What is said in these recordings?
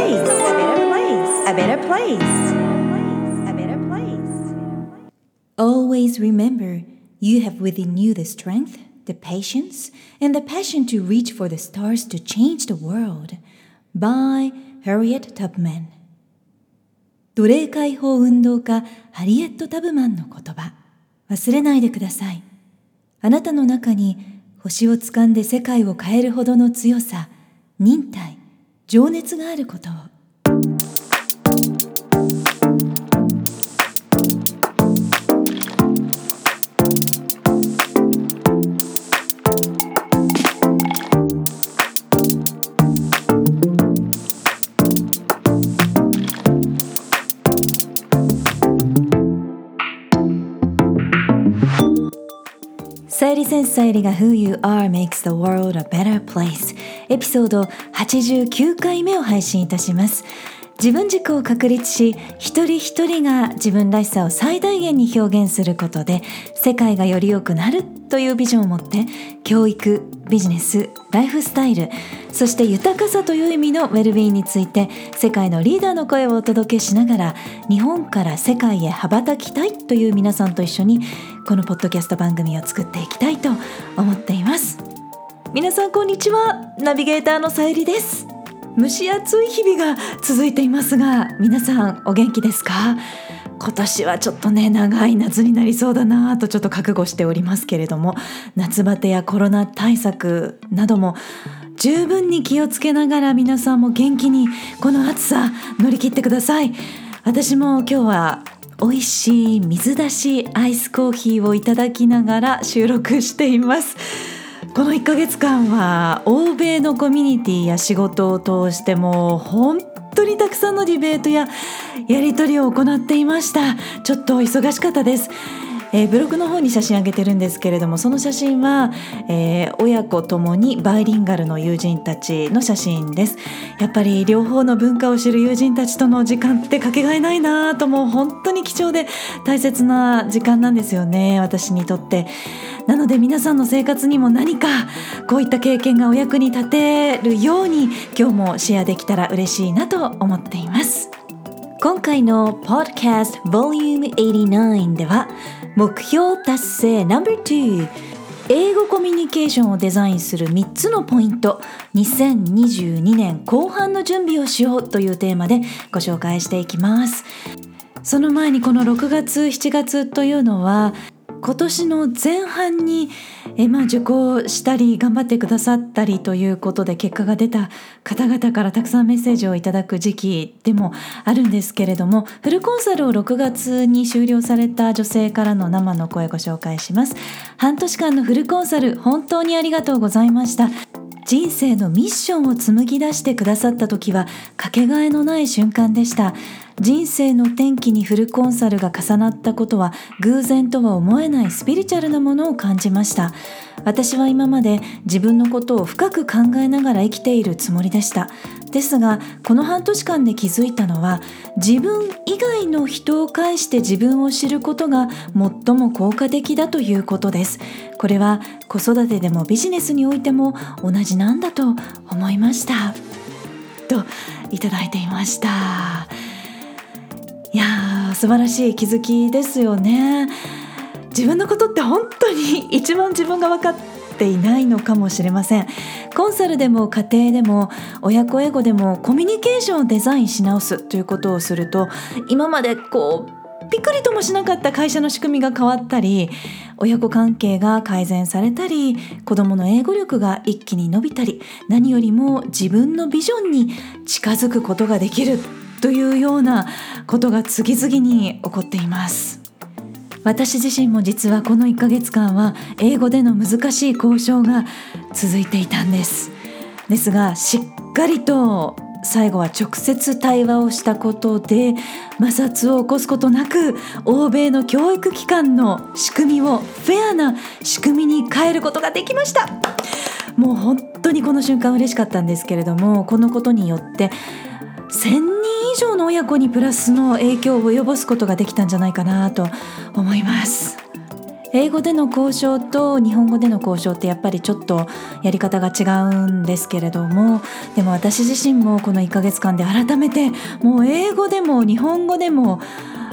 place. A better place. A better place. A better place. Always remember, you have within you the strength, the patience, and the passion to reach for the stars to change the world. By Harriet Tubman 奴隷解放運動家ハリエット・タブマンの言葉忘れないでくださいあなたの中に星を掴んで世界を変えるほどの強さ忍耐情熱があることをさゆりセンスさゆりが Who You Are Makes the World a Better Place エピソード89回目を配信いたします。自分軸を確立し一人一人が自分らしさを最大限に表現することで世界がより良くなるというビジョンを持って教育ビジネスライフスタイルそして豊かさという意味のウェルビーについて世界のリーダーの声をお届けしながら日本から世界へ羽ばたきたいという皆さんと一緒にこのポッドキャスト番組を作っていきたいと思っています。皆さんこんにちは。ナビゲーターのさゆりです。蒸し暑い日々が続いていますが皆さんお元気ですか？今年はちょっとね長い夏になりそうだなとちょっと覚悟しておりますけれども夏バテやコロナ対策なども十分に気をつけながら皆さんも元気にこの暑さ乗り切ってください。私も今日は美味しい水出しアイスコーヒーをいただきながら収録しています。この1ヶ月間は欧米のコミュニティや仕事を通しても本当にたくさんのディベートややり取りを行っていました。ちょっと忙しかったです。えー、ブログの方に写真あげてるんですけれどもその写真は、えー、親子ともにバイリンガルの友人たちの写真です。やっぱり両方の文化を知る友人たちとの時間ってかけがえないなともう本当に貴重で大切な時間なんですよね私にとって。なので皆さんの生活にも何かこういった経験がお役に立てるように今日もシェアできたら嬉しいなと思っています。今回の Podcast Volume 89では目標達成。No.2 英語コミュニケーションをデザインする3つのポイント。2022年後半の準備をしようというテーマでご紹介していきます。その前にこの6月7月というのは今年の前半にえまあ受講したり頑張ってくださったりということで結果が出た方々からたくさんメッセージをいただく時期でもあるんですけれどもフルコンサルを6月に終了された女性からの生の声ご紹介します。半年間のフルコンサル本当にありがとうございました。人生のミッションを紡ぎ出してくださった時はかけがえのない瞬間でした。人生の転機にフルコンサルが重なったことは偶然とは思えないスピリチュアルなものを感じました。私は今まで自分のことを深く考えながら生きているつもりでした。ですがこの半年間で気づいたのは自分以外の人を介して自分を知ることが最も効果的だということです。これは子育てでもビジネスにおいても同じなんだと思いました。といただいていました。いや素晴らしい気づきですよね。自分のことって本当に一番自分が分かっていないのかもしれません。コンサルでも家庭でも親子英語でもコミュニケーションをデザインし直すということをすると今までこうピクリともしなかった会社の仕組みが変わったり親子関係が改善されたり子どもの英語力が一気に伸びたり何よりも自分のビジョンに近づくことができる。というようなことが次々に起こっています。私自身も実はこの1ヶ月間は英語での難しい交渉が続いていたんです。ですがしっかりと最後は直接対話をしたことで摩擦を起こすことなく欧米の教育機関の仕組みをフェアな仕組みに変えることができました。もう本当にこの瞬間嬉しかったんですけれどもこのことによって1000人以上の親子にプラスの影響を及ぼすことができたんじゃないかなと思います。英語での交渉と日本語での交渉ってやっぱりちょっとやり方が違うんですけれどもでも私自身もこの1ヶ月間で改めてもう英語でも日本語でも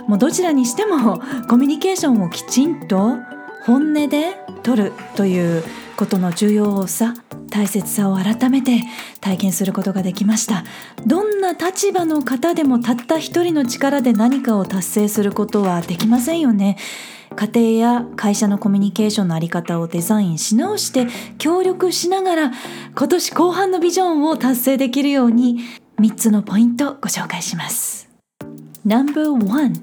もうどちらにしても コミュニケーションをきちんと本音で取るということの重要さ大切さを改めて体験することができました。どんな立場の方でもたった一人の力で何かを達成することはできませんよね。家庭や会社のコミュニケーションのあり方をデザインし直して協力しながら今年後半のビジョンを達成できるように3つのポイントご紹介します。No.1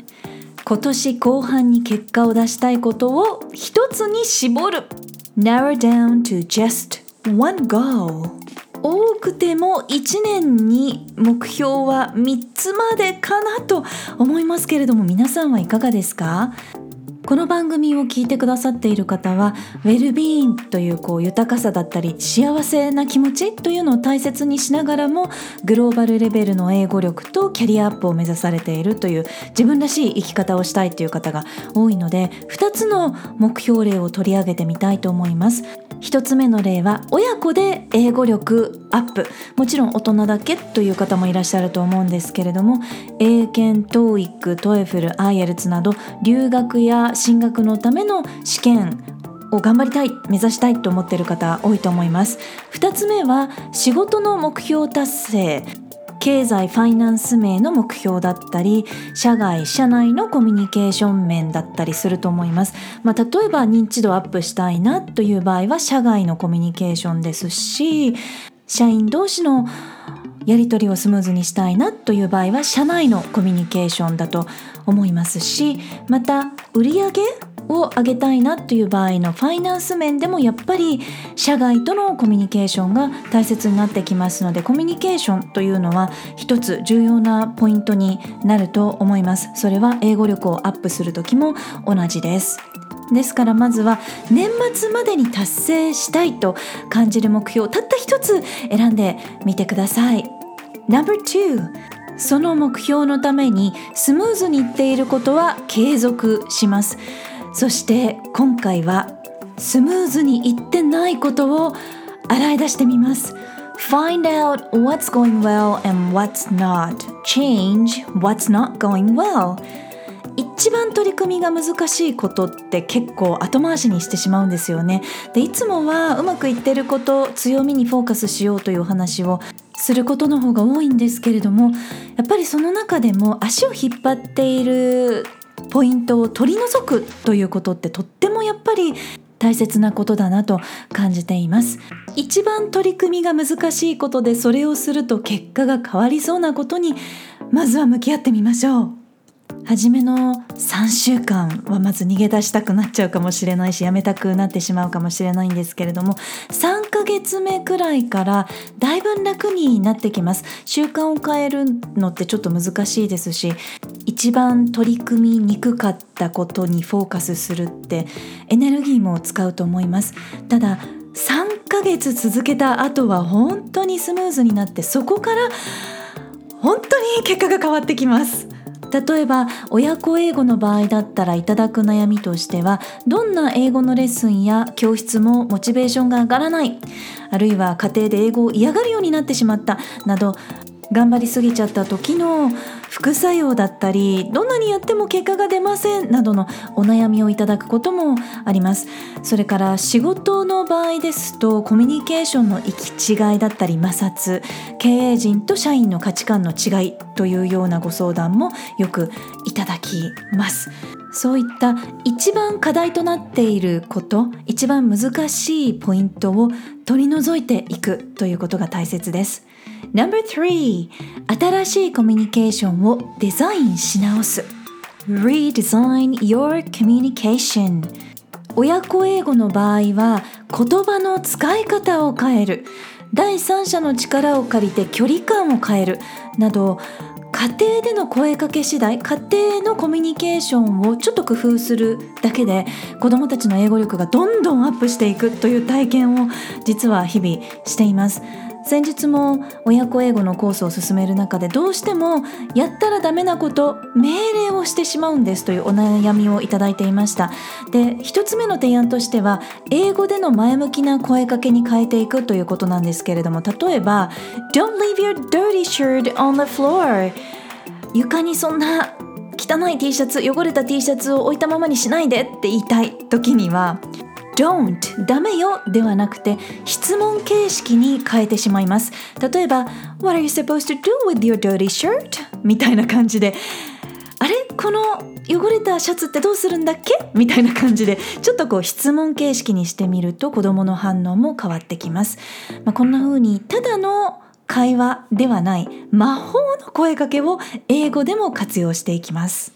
今年後半に結果を出したいことを一つに絞る。Narrow down to just one goal 多くても1年に目標は3つまでかなと思いますけれども皆さんはいかがですか？この番組を聞いてくださっている方はウェルビーンというこう豊かさだったり幸せな気持ちというのを大切にしながらもグローバルレベルの英語力とキャリアアップを目指されているという自分らしい生き方をしたいという方が多いので2つの目標例を取り上げてみたいと思います。1つ目の例は親子で英語力アップ。もちろん大人だけという方もいらっしゃると思うんですけれども英検 TOEIC、TOEFL、IELTS など留学や進学のための試験を頑張りたい目指したいと思っている方多いと思います。2つ目は仕事の目標達成。経済ファイナンス面の目標だったり社外社内のコミュニケーション面だったりすると思います、まあ、例えば認知度アップしたいなという場合は社外のコミュニケーションですし社員同士のやり取りをスムーズにしたいなという場合は社内のコミュニケーションだと思いますしまた売上を上げたいなという場合のファイナンス面でもやっぱり社外とのコミュニケーションが大切になってきますのでコミュニケーションというのは一つ重要なポイントになると思います。それは英語力をアップする時も同じです。ですからまずは年末までに達成したいと感じる目標たった一つ選んでみてください。No.2 その目標のためにスムーズにいっていることは継続します。そして今回はスムーズにいってないことを洗い出してみます。Find out what's going well and what's not. Change what's not going well. 一番取り組みが難しいことって結構後回しにしてしまうんですよね。でいつもはうまくいってること強みにフォーカスしようというお話をすることの方が多いんですけれどもやっぱりその中でも足を引っ張っているポイントを取り除くということってとってもやっぱり大切なことだなと感じています。一番取り組みが難しいことでそれをすると結果が変わりそうなことにまずは向き合ってみましょう。初めの3週間はまず逃げ出したくなっちゃうかもしれないしやめたくなってしまうかもしれないんですけれども3ヶ月目くらいからだいぶ楽になってきます。習慣を変えるのってちょっと難しいですし一番取り組みにくかったことにフォーカスするってエネルギーも使うと思います。ただ3ヶ月続けた後は本当にスムーズになってそこから本当に結果が変わってきます。例えば親子英語の場合だったらいただく悩みとしてはどんな英語のレッスンや教室もモチベーションが上がらない。あるいは家庭で英語を嫌がるようになってしまった。など頑張りすぎちゃった時の副作用だったりどんなにやっても結果が出ませんなどのお悩みをいただくこともあります。それから仕事の場合ですとコミュニケーションの行き違いだったり摩擦経営陣と社員の価値観の違いというようなご相談もよくいただきます。そういった一番課題となっていること一番難しいポイントを取り除いていくということが大切です。No.3 新しいコミュニケーションをデザインし直す。Redesign your communication. 親子英語の場合は言葉の使い方を変える。第三者の力を借りて距離感を変える。など家庭での声かけ次第家庭のコミュニケーションをちょっと工夫するだけで子どもたちの英語力がどんどんアップしていくという体験を実は日々しています。先日も親子英語のコースを進める中でどうしてもやったらダメなこと命令をしてしまうんですというお悩みをいただいていました。で一つ目の提案としては英語での前向きな声かけに変えていくということなんですけれども例えば Don't leave your dirty shirt on the floor 床にそんな汚い T シャツ汚れた T シャツを置いたままにしないでって言いたい時には don't ダメよではなくて質問形式に変えてしまいます。例えば What are you supposed to do with your dirty shirt? みたいな感じで。あれ？この汚れたシャツってどうするんだっけ？みたいな感じでちょっとこう質問形式にしてみると子どもの反応も変わってきます、まあ、こんな風にただの会話ではない魔法の声かけを英語でも活用していきます。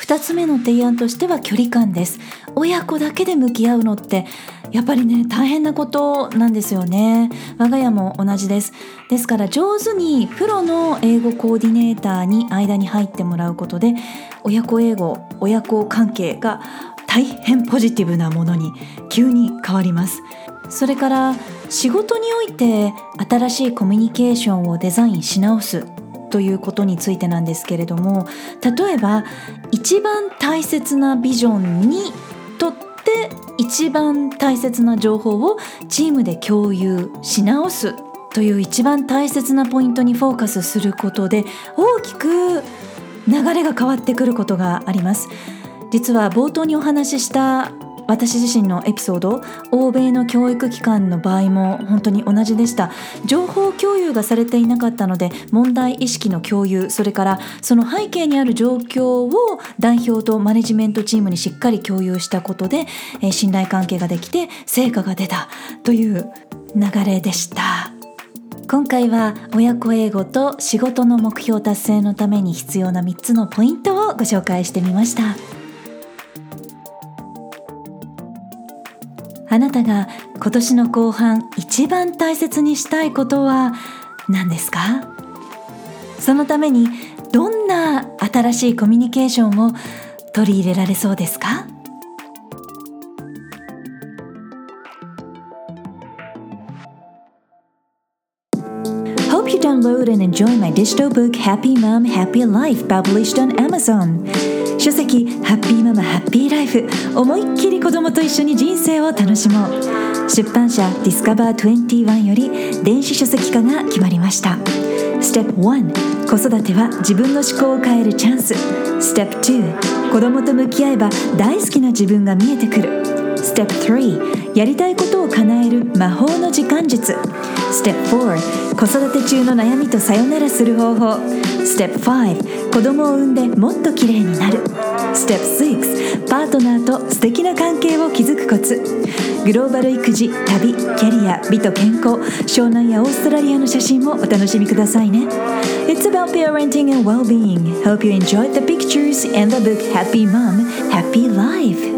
2つ目の提案としては距離感です。親子だけで向き合うのってやっぱりね大変なことなんですよね。我が家も同じです。ですから上手にプロの英語コーディネーターに間に入ってもらうことで親子英語親子関係が大変ポジティブなものに急に変わります。それから仕事において新しいコミュニケーションをデザインし直す。ということについてなんですけれども例えば一番大切なビジョンにとって一番大切な情報をチームで共有し直すという一番大切なポイントにフォーカスすることで大きく流れが変わってくることがあります。実は冒頭にお話しした私自身のエピソード欧米の教育機関の場合も本当に同じでした情報共有がされていなかったので問題意識の共有それからその背景にある状況を代表とマネジメントチームにしっかり共有したことで、え信頼関係ができて成果が出たという流れでした今回は親子英語と仕事の目標達成のために必要な3つのポイントをご紹介してみました。あなたが今年の後半一番大切にしたいことは何ですかそのためにどんな新しいコミュニケーションを取り入れられそうですか「Hope you download and enjoy my digital book Happy Mom Happy Life published on Amazon」書籍ハッピーママハッピーライフ思いっきり子供と一緒に人生を楽しもう。出版社ディスカバー21より電子書籍化が決まりました。ステップ1子育ては自分の思考を変えるチャンス。ステップ2子供と向き合えば大好きな自分が見えてくる。ステップ3やりたいことを叶える魔法の時間術。ステップ4子育て中の悩みとさよならする方法。ステップ5子供を産んでもっと綺麗になる。ステップ6パートナーと素敵な関係を築くコツ。グローバル育児旅キャリア美と健康。湘南やオーストラリアの写真もお楽しみくださいね。It's about parenting and well-being. Hope you enjoyed the pictures and the book Happy Mom Happy Life.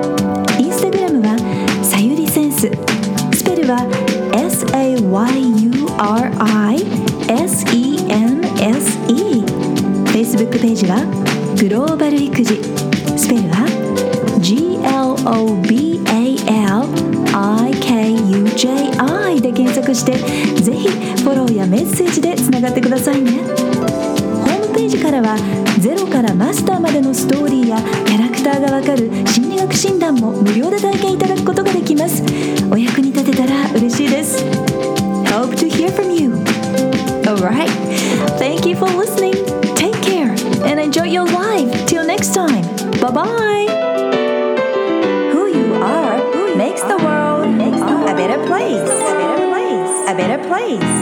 のストーリーやキャラクターがわかる心理学診断も無料で体験いただくことができますお役に立てたら嬉しいです Hope to hear from you Alright, thank you for listening. Take care and enjoy your life. Till next time. Bye bye. Who you are makes the world a better place. A better place. A better place.